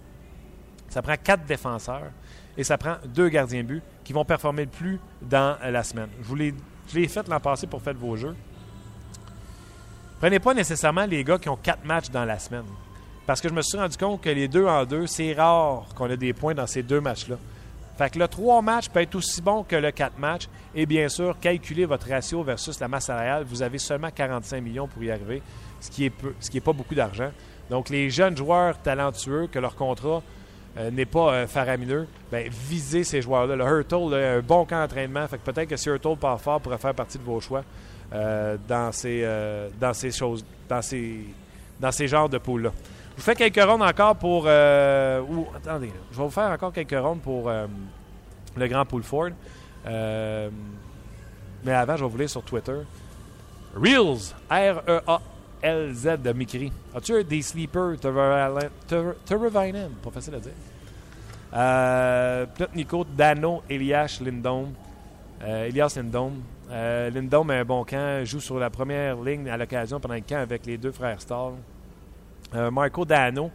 Ça prend quatre défenseurs et ça prend deux gardiens but qui vont performer le plus dans la semaine. Je vous l'ai, fait l'an passé pour faire vos jeux. Prenez pas nécessairement les gars qui ont quatre matchs dans la semaine. Parce que je me suis rendu compte que les deux en deux, c'est rare qu'on ait des points dans ces deux matchs-là. Fait que le trois matchs peut être aussi bon que le quatre matchs. Et bien sûr, calculez votre ratio versus la masse salariale. Vous avez seulement 45 millions pour y arriver, ce qui est, peu, ce qui est pas beaucoup d'argent. Donc, les jeunes joueurs talentueux que leur contrat euh, n'est pas euh, faramineux, ben, visez ces joueurs-là. Le Hurtle a un bon camp d'entraînement. Fait que peut-être que si Hurtle part fort pourrait faire partie de vos choix euh, dans, ces, dans ces choses, dans ces, dans ces genres de poules-là. Je vous fais quelques rondes encore pour. ou, attendez, je vais vous faire encore quelques rondes pour le grand pool Ford. mais avant, je vais vous lire sur Twitter. Reels, R-E-A-L-Z de Mikri. As-tu des sleepers Terravinen? Pas facile à dire. Euh, Nico, Dano, Elias, Lindom. Euh, Elias Lindom. Euh, Lindom est un bon camp, joue sur la première ligne à l'occasion pendant le camp avec les deux frères Stall. Euh, Marco Dano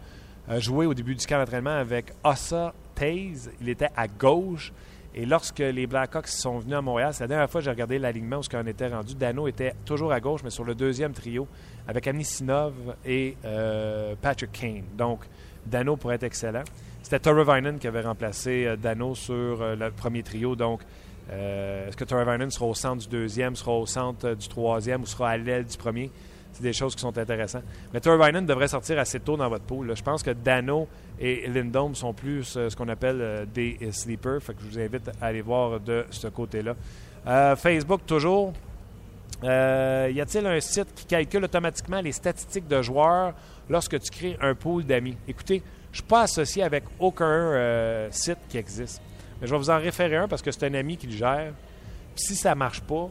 a joué au début du camp d'entraînement avec Ossa Taze. Il était à gauche. Et lorsque les Blackhawks sont venus à Montréal, c'est la dernière fois que j'ai regardé l'alignement où ce qu'on était rendu. Dano était toujours à gauche, mais sur le deuxième trio, avec Anisinov et euh, Patrick Kane. Donc, Dano pourrait être excellent. C'était Torrevinen qui avait remplacé euh, Dano sur euh, le premier trio. Donc, est-ce que Torrevinen sera au centre du deuxième, sera au centre du troisième ou sera à l'aile du premier? C'est des choses qui sont intéressantes. Mais Torvinen devrait sortir assez tôt dans votre pool. Je pense que Dano et Lindom sont plus euh, ce qu'on appelle euh, des sleepers. Fait que je vous invite à aller voir de ce côté-là. Euh, Facebook, toujours. y a-t-il un site qui calcule automatiquement les statistiques de joueurs lorsque tu crées un pool d'amis? Écoutez, je ne suis pas associé avec aucun site qui existe. Mais je vais vous en référer un parce que c'est un ami qui le gère. si ça ne marche pas,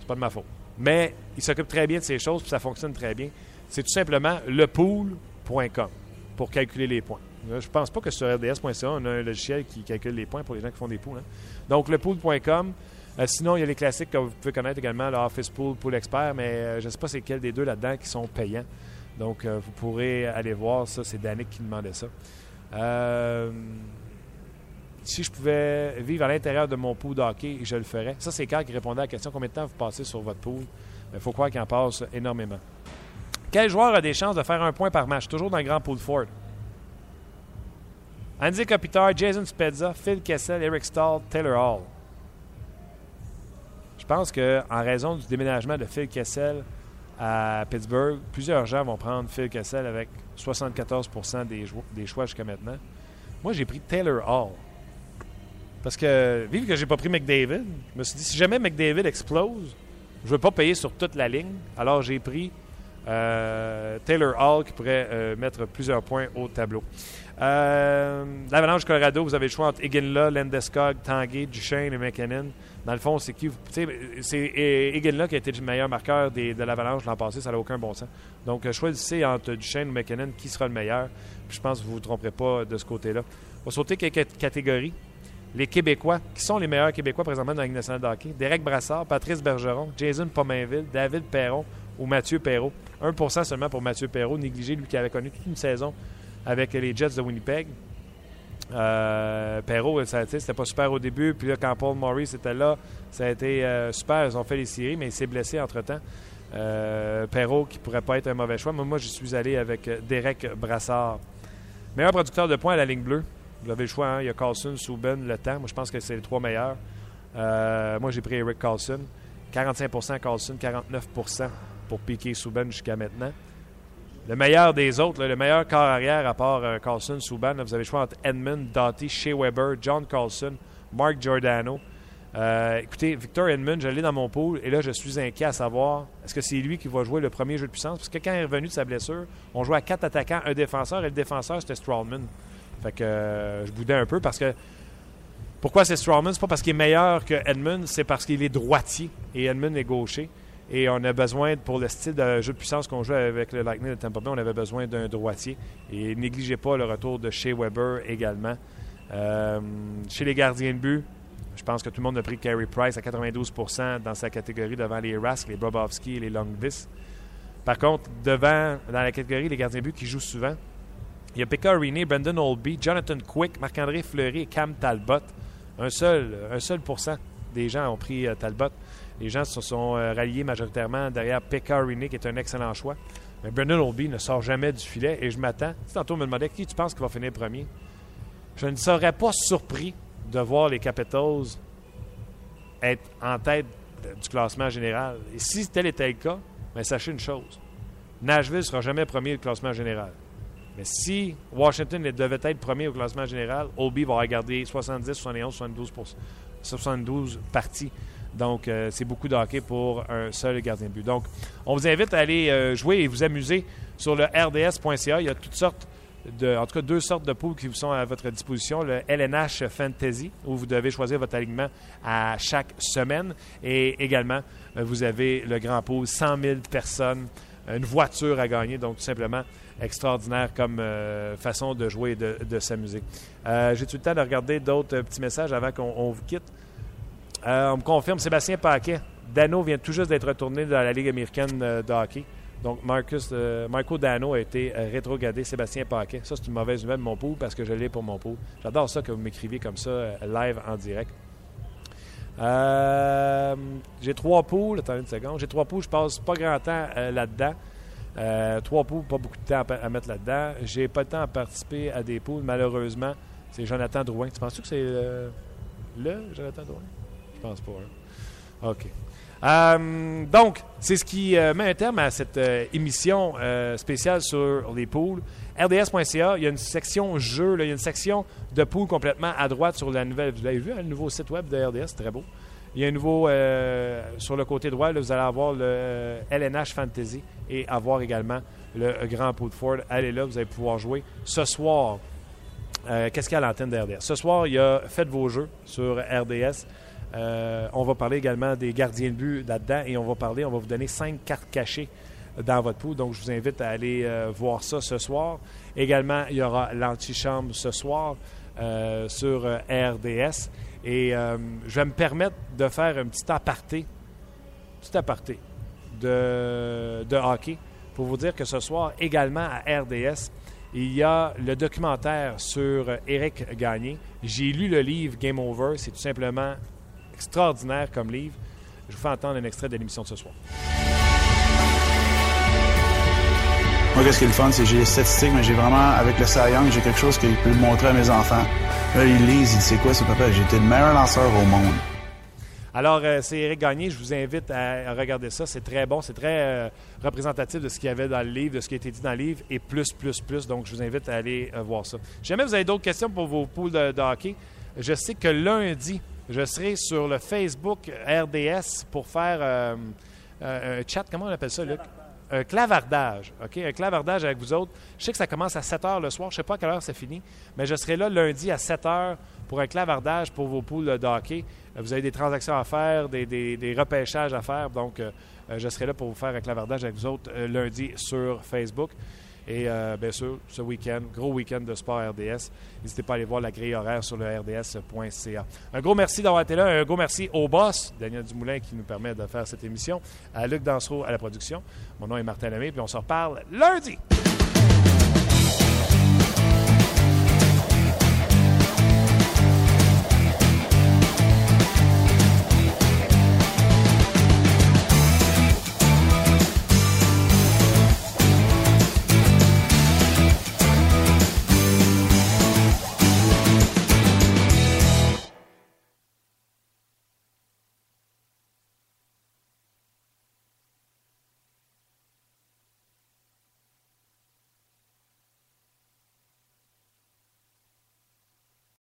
c'est pas de ma faute. Mais il s'occupe très bien de ces choses, puis ça fonctionne très bien. C'est tout simplement lepool.com pour calculer les points. Euh, je pense pas que sur rds.ca, on a un logiciel qui calcule les points pour les gens qui font des pools. Hein. Donc, lepool.com. Euh, sinon, il y a les classiques que vous pouvez connaître également, l'Office Pool, Pool Expert, mais euh, je ne sais pas c'est quel des deux là-dedans qui sont payants. Donc, vous pourrez aller voir ça. C'est Danick qui demandait ça. Si je pouvais vivre à l'intérieur de mon pool d'hockey, je le ferais. Ça, c'est Carl qui répondait à la question combien de temps vous passez sur votre pool? Il faut croire qu'il en passe énormément. Quel joueur a des chances de faire un point par match? Toujours dans le grand pool Ford. Andy Kopitar, Jason Spezza, Phil Kessel, Eric Stahl, Taylor Hall. Je pense qu'en raison du déménagement de Phil Kessel à Pittsburgh, plusieurs gens vont prendre Phil Kessel avec 74 des, des choix jusqu'à maintenant. Moi, j'ai pris Taylor Hall. Parce que, vu que j'ai pas pris McDavid, je me suis dit, si jamais McDavid explose, je veux pas payer sur toute la ligne. Alors, j'ai pris euh, Taylor Hall qui pourrait euh, mettre plusieurs points au tableau. Euh, L'Avalanche Colorado, vous avez le choix entre Iginla, Landeskog, Tanguay, Duchesne et McKinnon. Dans le fond, c'est qui C'est Iginla qui a été le meilleur marqueur de l'Avalanche l'an passé. Ça n'a aucun bon sens. Donc, choisissez entre Duchesne et McKinnon qui sera le meilleur. je pense que vous ne vous tromperez pas de ce côté-là. On va sauter quelques catégories les Québécois, qui sont les meilleurs Québécois présentement dans la Ligue nationale de hockey. Derek Brassard, Patrice Bergeron, Jason Pomainville, David Perron ou Mathieu Perrault. 1% seulement pour Mathieu Perrault, négligé, lui qui avait connu toute une saison avec les Jets de Winnipeg. Euh, Perrault, c'était pas super au début. Puis là, quand Paul Maurice était là, ça a été euh, super. Ils ont fait les séries, mais il s'est blessé entre-temps. Euh, Perrault, qui pourrait pas être un mauvais choix. Mais moi, je suis allé avec Derek Brassard. Meilleur producteur de points à la ligne bleue. Vous avez le choix. Hein? Il y a Carlson, Subban, Le Temps. Moi, je pense que c'est les trois meilleurs. Euh, moi, j'ai pris Eric Carlson. 45% Carlson, 49% pour piquer Subban jusqu'à maintenant. Le meilleur des autres, le meilleur corps arrière à part euh, Carlson, Subban, vous avez le choix entre Edmund, Doughty, Shea Weber, John Carlson, Mark Giordano. Euh, écoutez, Victor Edmund, je l'ai dans mon pool et là, je suis inquiet à savoir est-ce que c'est lui qui va jouer le premier jeu de puissance? Parce que quand il est revenu de sa blessure, on jouait à quatre attaquants, un défenseur et le défenseur, c'était Strawman. Fait que euh, je boudais un peu parce que. Pourquoi c'est Strawman? C'est pas parce qu'il est meilleur que Edmund, c'est parce qu'il est droitier et Edmund est gaucher. Et on a besoin, pour le style de jeu de puissance qu'on joue avec le Lightning de Tampa Bay, on avait besoin d'un droitier. Et négligez pas le retour de Shea Weber également. Euh, chez les gardiens de but, je pense que tout le monde a pris Carey Price à 92% dans sa catégorie devant les Rask, les Bobovski et les Longvis. Par contre, devant, dans la catégorie des gardiens de but qui jouent souvent, il y a Pekka Rini, Brendan Olby, Jonathan Quick, Marc-André Fleury et Cam Talbot. Un seul, un seul des gens ont pris euh, Talbot. Les gens se sont euh, ralliés majoritairement derrière Pekka Rini, qui est un excellent choix. Mais Brendan Olby ne sort jamais du filet et je m'attends. Si tantôt me demandait qui tu penses qui va finir premier, je ne serais pas surpris de voir les Capitals être en tête du classement général. Et si tel était le cas, bien, sachez une chose. Nashville ne sera jamais premier du classement général. Mais si Washington devait être premier au classement général, Obi va regarder 70, 71, 72, 72 parties. Donc, euh, c'est beaucoup de hockey pour un seul gardien de but. Donc, on vous invite à aller euh, jouer et vous amuser sur le rds.ca. Il y a toutes sortes de, en tout cas, deux sortes de poules qui vous sont à votre disposition. Le LNH Fantasy, où vous devez choisir votre alignement à chaque semaine. Et également, euh, vous avez le Grand Pool, 100 000 personnes, une voiture à gagner. Donc, tout simplement, extraordinaire comme euh, façon de jouer et de, s'amuser. Euh, J'ai-tu le temps de regarder d'autres euh, petits messages avant qu'on on vous quitte? On me confirme, Sébastien Paquet. Dano vient tout juste d'être retourné dans la Ligue américaine de hockey. Donc, Marcus, Marco Dano a été rétrogradé. Sébastien Paquet. Ça, c'est une mauvaise nouvelle de mon pool parce que je l'ai pour mon pool. J'adore ça que vous m'écriviez comme ça, live en direct. J'ai trois poules. Attendez une seconde. J'ai trois poules. Je passe pas grand temps là-dedans. Euh, trois poules, pas beaucoup de temps à, mettre là-dedans. J'ai pas le temps à participer à des poules, malheureusement. C'est Jonathan Drouin. Tu penses que c'est le Jonathan Drouin? Je pense pas. hein. OK. Euh, donc, c'est ce qui euh, met un terme à cette émission spéciale sur les poules. RDS.ca, il y a une section jeu, il y a une section de poules complètement à droite sur la nouvelle. Vous l'avez vu, hein, le nouveau site web de RDS, très beau. Il y a un nouveau, sur le côté droit, là, vous allez avoir le LNH Fantasy et avoir également le Grand Pool de Ford. Allez là, vous allez pouvoir jouer. Ce soir, euh, qu'est-ce qu'il y a à l'antenne de RDS? Ce soir, il y a Faites vos jeux sur RDS. Euh, on va parler également des gardiens de but là-dedans et on va parler, on va vous donner cinq cartes cachées dans votre pool. Donc, je vous invite à aller euh, voir ça ce soir. Également, il y aura l'antichambre ce soir sur RDS. Et je vais me permettre de faire un petit aparté, petit aparté de, hockey pour vous dire que ce soir, également à RDS, il y a le documentaire sur Éric Gagné. J'ai lu le livre Game Over. C'est tout simplement extraordinaire comme livre. Je vous fais entendre un extrait de l'émission de ce soir. Moi, qu'est-ce qui est le fun, c'est que j'ai les statistiques, mais j'ai vraiment, avec le Cy j'ai quelque chose que je peux montrer à mes enfants. Là, ils lisent, ils disent, c'est quoi ce papa? Été le meilleur lanceur au monde. Alors, euh, c'est Éric Gagné. Je vous invite à, regarder ça. C'est très bon. C'est très euh, représentatif de ce qu'il y avait dans le livre, de ce qui a été dit dans le livre, et plus, plus, plus. Donc, je vous invite à aller euh, voir ça. Si jamais vous avez d'autres questions pour vos poules de, hockey, je sais que lundi, je serai sur le Facebook RDS pour faire un chat. Comment on appelle ça, Luc? Un clavardage, OK? Un clavardage avec vous autres. Je sais que ça commence à 7 h le soir. Je ne sais pas à quelle heure c'est fini, mais je serai là lundi à 7 h pour un clavardage pour vos poules de hockey. Euh, Vous avez des transactions à faire, des, repêchages à faire. Donc, euh, euh, je serai là pour vous faire un clavardage avec vous autres lundi sur Facebook. Et bien sûr, ce week-end, gros week-end de sport RDS. N'hésitez pas à aller voir la grille horaire sur le rds.ca. Un gros merci d'avoir été là. Un gros merci au boss, Daniel Dumoulin, qui nous permet de faire cette émission. À Luc Dansereau à la production. Mon nom est Martin Lemay, puis on se reparle lundi.